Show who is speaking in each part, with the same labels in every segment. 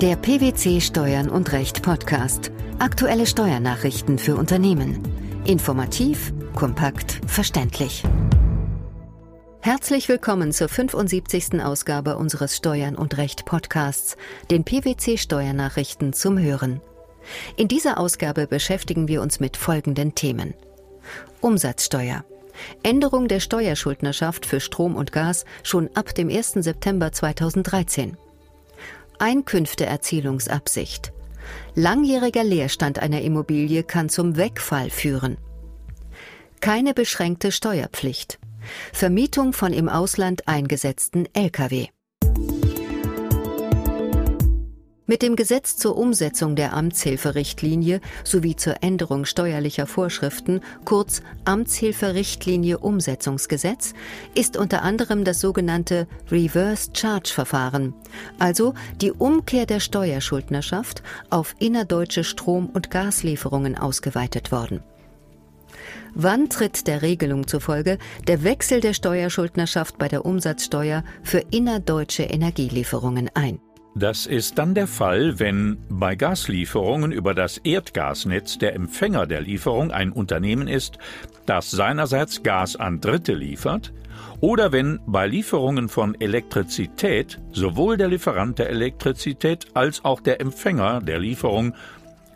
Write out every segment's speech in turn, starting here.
Speaker 1: Der PwC Steuern und Recht Podcast. Aktuelle Steuernachrichten für Unternehmen. Informativ, kompakt, verständlich. Herzlich willkommen zur 75. Ausgabe unseres Steuern und Recht Podcasts, den PwC Steuernachrichten zum Hören. In dieser Ausgabe beschäftigen wir uns mit folgenden Themen. Umsatzsteuer. Änderung der Steuerschuldnerschaft für Strom und Gas schon ab dem 1. September 2013. Einkünfteerzielungsabsicht. Langjähriger Leerstand einer Immobilie kann zum Wegfall führen. Keine beschränkte Steuerpflicht. Vermietung von im Ausland eingesetzten Lkw. Mit dem Gesetz zur Umsetzung der Amtshilferichtlinie sowie zur Änderung steuerlicher Vorschriften, kurz Amtshilferichtlinie Umsetzungsgesetz, ist unter anderem das sogenannte Reverse Charge Verfahren, also die Umkehr der Steuerschuldnerschaft auf innerdeutsche Strom- und Gaslieferungen ausgeweitet worden. Wann tritt der Regelung zufolge der Wechsel der Steuerschuldnerschaft bei der Umsatzsteuer für innerdeutsche Energielieferungen ein?
Speaker 2: Das ist dann der Fall, wenn bei Gaslieferungen über das Erdgasnetz der Empfänger der Lieferung ein Unternehmen ist, das seinerseits Gas an Dritte liefert, oder wenn bei Lieferungen von Elektrizität sowohl der Lieferant der Elektrizität als auch der Empfänger der Lieferung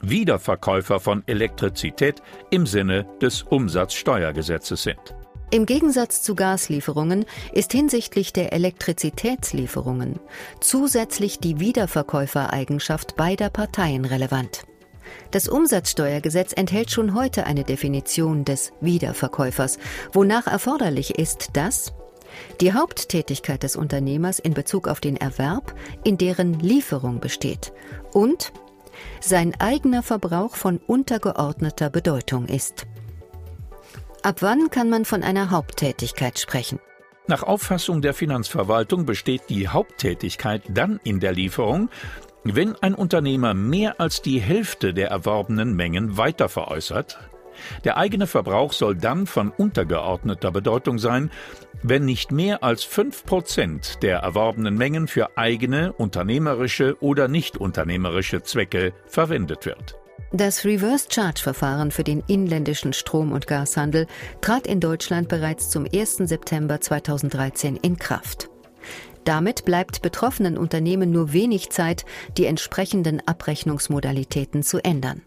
Speaker 2: Wiederverkäufer von Elektrizität im Sinne des Umsatzsteuergesetzes sind.
Speaker 1: Im Gegensatz zu Gaslieferungen ist hinsichtlich der Elektrizitätslieferungen zusätzlich die Wiederverkäufereigenschaft beider Parteien relevant. Das Umsatzsteuergesetz enthält schon heute eine Definition des Wiederverkäufers, wonach erforderlich ist, dass die Haupttätigkeit des Unternehmers in Bezug auf den Erwerb in deren Lieferung besteht und sein eigener Verbrauch von untergeordneter Bedeutung ist. Ab wann kann man von einer Haupttätigkeit sprechen?
Speaker 2: Nach Auffassung der Finanzverwaltung besteht die Haupttätigkeit dann in der Lieferung, wenn ein Unternehmer mehr als die Hälfte der erworbenen Mengen weiterveräußert. Der eigene Verbrauch soll dann von untergeordneter Bedeutung sein, wenn nicht mehr als fünf Prozent der erworbenen Mengen für eigene, unternehmerische oder nicht unternehmerische Zwecke verwendet wird.
Speaker 1: Das Reverse Charge Verfahren für den inländischen Strom- und Gashandel trat in Deutschland bereits zum 1. September 2013 in Kraft. Damit bleibt betroffenen Unternehmen nur wenig Zeit, die entsprechenden Abrechnungsmodalitäten zu ändern.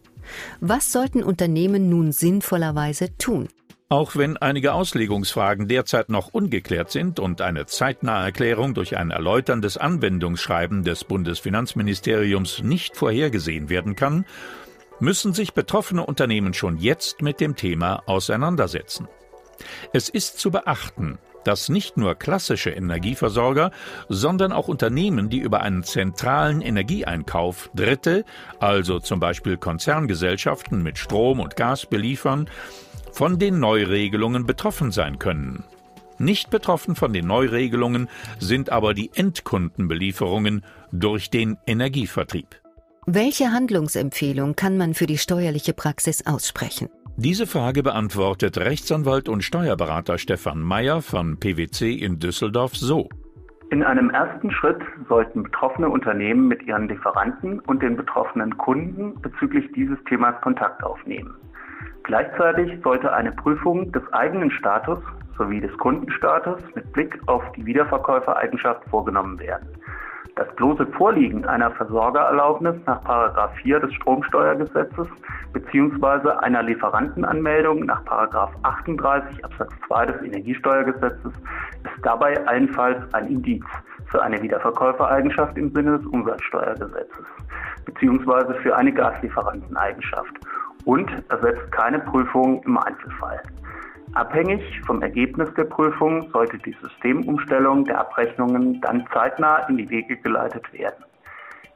Speaker 1: Was sollten Unternehmen nun sinnvollerweise tun?
Speaker 2: Auch wenn einige Auslegungsfragen derzeit noch ungeklärt sind und eine zeitnahe Erklärung durch ein erläuterndes Anwendungsschreiben des Bundesfinanzministeriums nicht vorhergesehen werden kann, müssen sich betroffene Unternehmen schon jetzt mit dem Thema auseinandersetzen. Es ist zu beachten, dass nicht nur klassische Energieversorger, sondern auch Unternehmen, die über einen zentralen Energieeinkauf Dritte, also zum Beispiel Konzerngesellschaften mit Strom und Gas beliefern, von den Neuregelungen betroffen sein können. Nicht betroffen von den Neuregelungen sind aber die Endkundenbelieferungen durch den Energievertrieb.
Speaker 1: Welche Handlungsempfehlung kann man für die steuerliche Praxis aussprechen?
Speaker 2: Diese Frage beantwortet Rechtsanwalt und Steuerberater Stefan Meyer von PwC in Düsseldorf so.
Speaker 3: In einem ersten Schritt sollten betroffene Unternehmen mit ihren Lieferanten und den betroffenen Kunden bezüglich dieses Themas Kontakt aufnehmen. Gleichzeitig sollte eine Prüfung des eigenen Status sowie des Kundenstatus mit Blick auf die Wiederverkäufereigenschaft vorgenommen werden. Das bloße Vorliegen einer Versorgererlaubnis nach 4 des Stromsteuergesetzes bzw. einer Lieferantenanmeldung nach 38 Absatz 2 des Energiesteuergesetzes ist dabei allenfalls ein Indiz für eine Wiederverkäufereigenschaft im Sinne des Umsatzsteuergesetzes bzw. für eine Gaslieferanteneigenschaft und ersetzt keine Prüfung im Einzelfall. Abhängig vom Ergebnis der Prüfung sollte die Systemumstellung der Abrechnungen dann zeitnah in die Wege geleitet werden.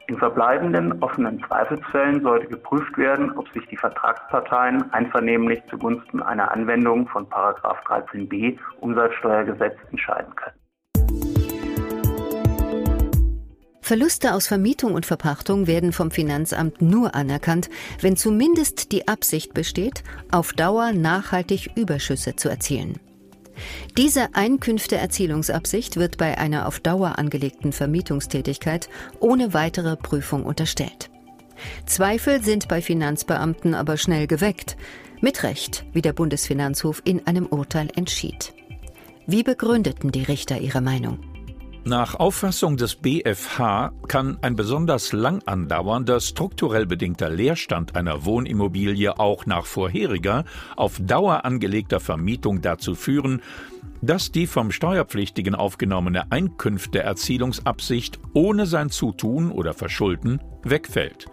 Speaker 3: In verbleibenden offenen Zweifelsfällen sollte geprüft werden, ob sich die Vertragsparteien einvernehmlich zugunsten einer Anwendung von 13b Umsatzsteuergesetz entscheiden können.
Speaker 1: Verluste aus Vermietung und Verpachtung werden vom Finanzamt nur anerkannt, wenn zumindest die Absicht besteht, auf Dauer nachhaltig Überschüsse zu erzielen. Diese Einkünfteerzielungsabsicht wird bei einer auf Dauer angelegten Vermietungstätigkeit ohne weitere Prüfung unterstellt. Zweifel sind bei Finanzbeamten aber schnell geweckt. Mit Recht, wie der Bundesfinanzhof in einem Urteil entschied. Wie begründeten die Richter ihre Meinung?
Speaker 2: Nach Auffassung des BfH kann ein besonders lang andauernder, strukturell bedingter Leerstand einer Wohnimmobilie auch nach vorheriger, auf Dauer angelegter Vermietung dazu führen, dass die vom Steuerpflichtigen aufgenommene Einkünfteerzielungsabsicht ohne sein Zutun oder Verschulden wegfällt.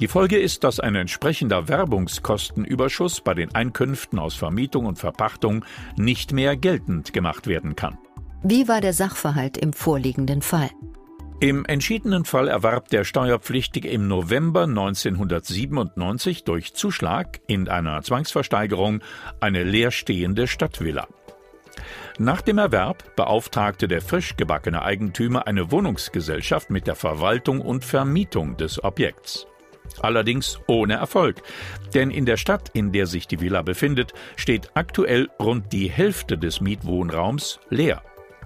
Speaker 2: Die Folge ist, dass ein entsprechender Werbungskostenüberschuss bei den Einkünften aus Vermietung und Verpachtung nicht mehr geltend gemacht werden kann.
Speaker 1: Wie war der Sachverhalt im vorliegenden Fall?
Speaker 2: Im entschiedenen Fall erwarb der Steuerpflichtige im November 1997 durch Zuschlag in einer Zwangsversteigerung eine leerstehende Stadtvilla. Nach dem Erwerb beauftragte der frisch gebackene Eigentümer eine Wohnungsgesellschaft mit der Verwaltung und Vermietung des Objekts. Allerdings ohne Erfolg, denn in der Stadt, in der sich die Villa befindet, steht aktuell rund die Hälfte des Mietwohnraums leer.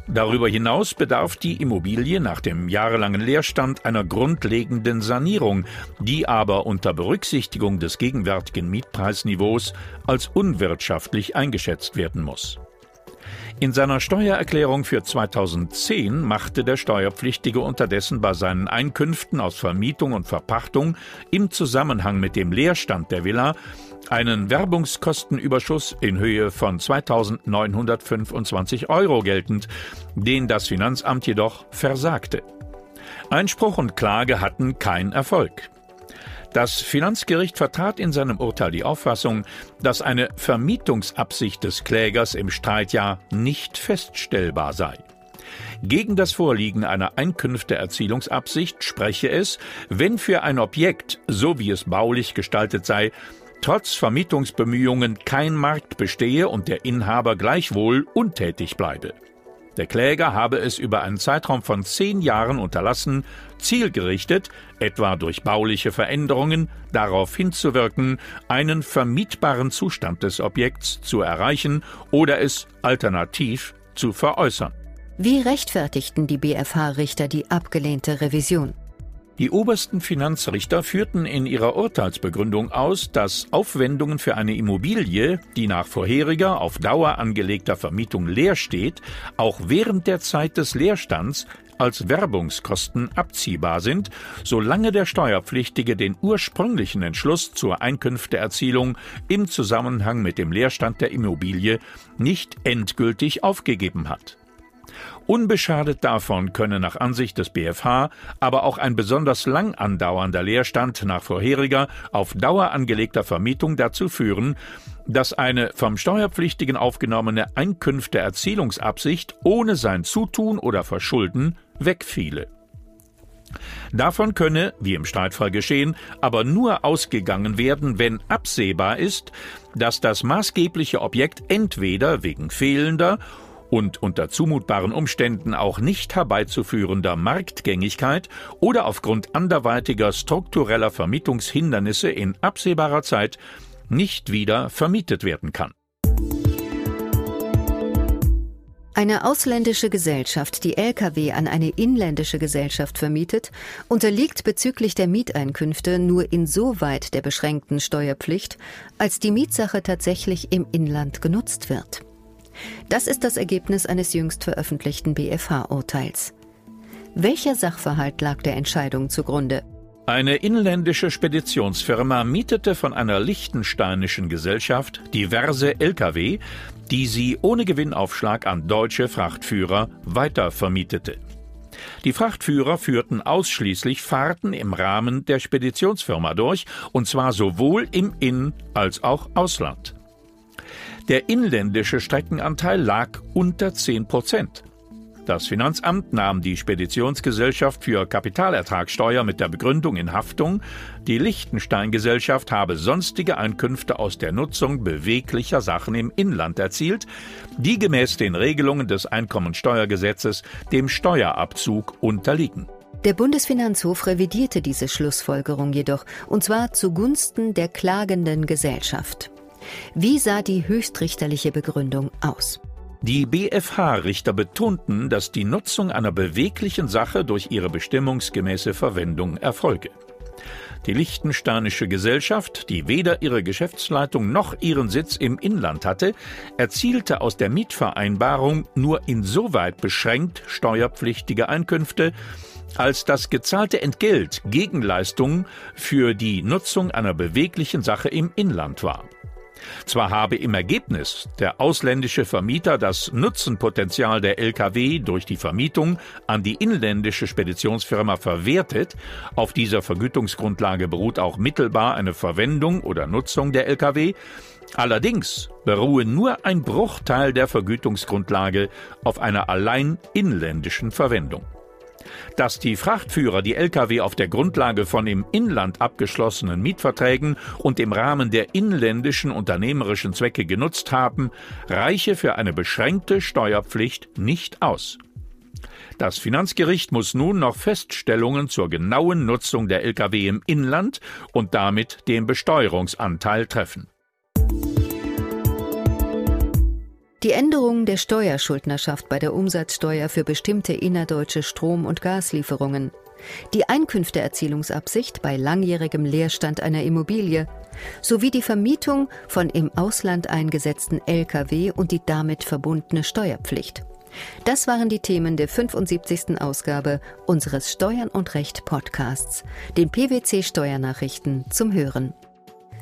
Speaker 2: Darüber hinaus bedarf die Immobilie nach dem jahrelangen Leerstand einer grundlegenden Sanierung, die aber unter Berücksichtigung des gegenwärtigen Mietpreisniveaus als unwirtschaftlich eingeschätzt werden muss. In seiner Steuererklärung für 2010 machte der Steuerpflichtige unterdessen bei seinen Einkünften aus Vermietung und Verpachtung im Zusammenhang mit dem Leerstand der Villa einen Werbungskostenüberschuss in Höhe von 2.925 Euro geltend, den das Finanzamt jedoch versagte. Einspruch und Klage hatten keinen Erfolg. Das Finanzgericht vertrat in seinem Urteil die Auffassung, dass eine Vermietungsabsicht des Klägers im Streitjahr nicht feststellbar sei. Gegen das Vorliegen einer Einkünfteerzielungsabsicht spreche es, wenn für ein Objekt, so wie es baulich gestaltet sei, trotz Vermietungsbemühungen kein Markt bestehe und der Inhaber gleichwohl untätig bleibe. Der Kläger habe es über einen Zeitraum von zehn Jahren unterlassen, zielgerichtet, etwa durch bauliche Veränderungen, darauf hinzuwirken, einen vermietbaren Zustand des Objekts zu erreichen oder es alternativ zu veräußern.
Speaker 1: Wie rechtfertigten die BfH-Richter die abgelehnte Revision?
Speaker 2: Die obersten Finanzrichter führten in ihrer Urteilsbegründung aus, dass Aufwendungen für eine Immobilie, die nach vorheriger auf Dauer angelegter Vermietung leer steht, auch während der Zeit des Leerstands als Werbungskosten abziehbar sind, solange der Steuerpflichtige den ursprünglichen Entschluss zur Einkünfteerzielung im Zusammenhang mit dem Leerstand der Immobilie nicht endgültig aufgegeben hat. Unbeschadet davon könne nach Ansicht des BfH aber auch ein besonders lang andauernder Leerstand nach vorheriger, auf Dauer angelegter Vermietung dazu führen, dass eine vom Steuerpflichtigen aufgenommene Einkünfteerzielungsabsicht ohne sein Zutun oder Verschulden wegfiele. Davon könne, wie im Streitfall geschehen, aber nur ausgegangen werden, wenn absehbar ist, dass das maßgebliche Objekt entweder wegen fehlender und unter zumutbaren Umständen auch nicht herbeizuführender Marktgängigkeit oder aufgrund anderweitiger struktureller Vermietungshindernisse in absehbarer Zeit nicht wieder vermietet werden kann.
Speaker 1: Eine ausländische Gesellschaft, die Lkw an eine inländische Gesellschaft vermietet, unterliegt bezüglich der Mieteinkünfte nur insoweit der beschränkten Steuerpflicht, als die Mietsache tatsächlich im Inland genutzt wird. Das ist das Ergebnis eines jüngst veröffentlichten BfH-Urteils. Welcher Sachverhalt lag der Entscheidung zugrunde?
Speaker 2: Eine inländische Speditionsfirma mietete von einer liechtensteinischen Gesellschaft diverse Lkw, die sie ohne Gewinnaufschlag an deutsche Frachtführer weitervermietete. Die Frachtführer führten ausschließlich Fahrten im Rahmen der Speditionsfirma durch, und zwar sowohl im In- als auch Ausland. Der inländische Streckenanteil lag unter 10 Prozent. Das Finanzamt nahm die Speditionsgesellschaft für Kapitalertragssteuer mit der Begründung in Haftung, die Liechtenstein-Gesellschaft habe sonstige Einkünfte aus der Nutzung beweglicher Sachen im Inland erzielt, die gemäß den Regelungen des Einkommensteuergesetzes dem Steuerabzug unterliegen.
Speaker 1: Der Bundesfinanzhof revidierte diese Schlussfolgerung jedoch, und zwar zugunsten der klagenden Gesellschaft. Wie sah die höchstrichterliche Begründung aus?
Speaker 2: Die BFH-Richter betonten, dass die Nutzung einer beweglichen Sache durch ihre bestimmungsgemäße Verwendung erfolge. Die Liechtensteinische Gesellschaft, die weder ihre Geschäftsleitung noch ihren Sitz im Inland hatte, erzielte aus der Mietvereinbarung nur insoweit beschränkt steuerpflichtige Einkünfte, als das gezahlte Entgelt Gegenleistung für die Nutzung einer beweglichen Sache im Inland war. Zwar habe im Ergebnis der ausländische Vermieter das Nutzenpotenzial der Lkw durch die Vermietung an die inländische Speditionsfirma verwertet, auf dieser Vergütungsgrundlage beruht auch mittelbar eine Verwendung oder Nutzung der Lkw, allerdings beruhe nur ein Bruchteil der Vergütungsgrundlage auf einer allein inländischen Verwendung. Dass die Frachtführer die Lkw auf der Grundlage von im Inland abgeschlossenen Mietverträgen und im Rahmen der inländischen unternehmerischen Zwecke genutzt haben, reiche für eine beschränkte Steuerpflicht nicht aus. Das Finanzgericht muss nun noch Feststellungen zur genauen Nutzung der Lkw im Inland und damit dem Besteuerungsanteil treffen.
Speaker 1: Die Änderung der Steuerschuldnerschaft bei der Umsatzsteuer für bestimmte innerdeutsche Strom- und Gaslieferungen, die Einkünfteerzielungsabsicht bei langjährigem Leerstand einer Immobilie sowie die Vermietung von im Ausland eingesetzten Lkw und die damit verbundene Steuerpflicht. Das waren die Themen der 75. Ausgabe unseres Steuern und Recht Podcasts, den PwC Steuernachrichten zum Hören.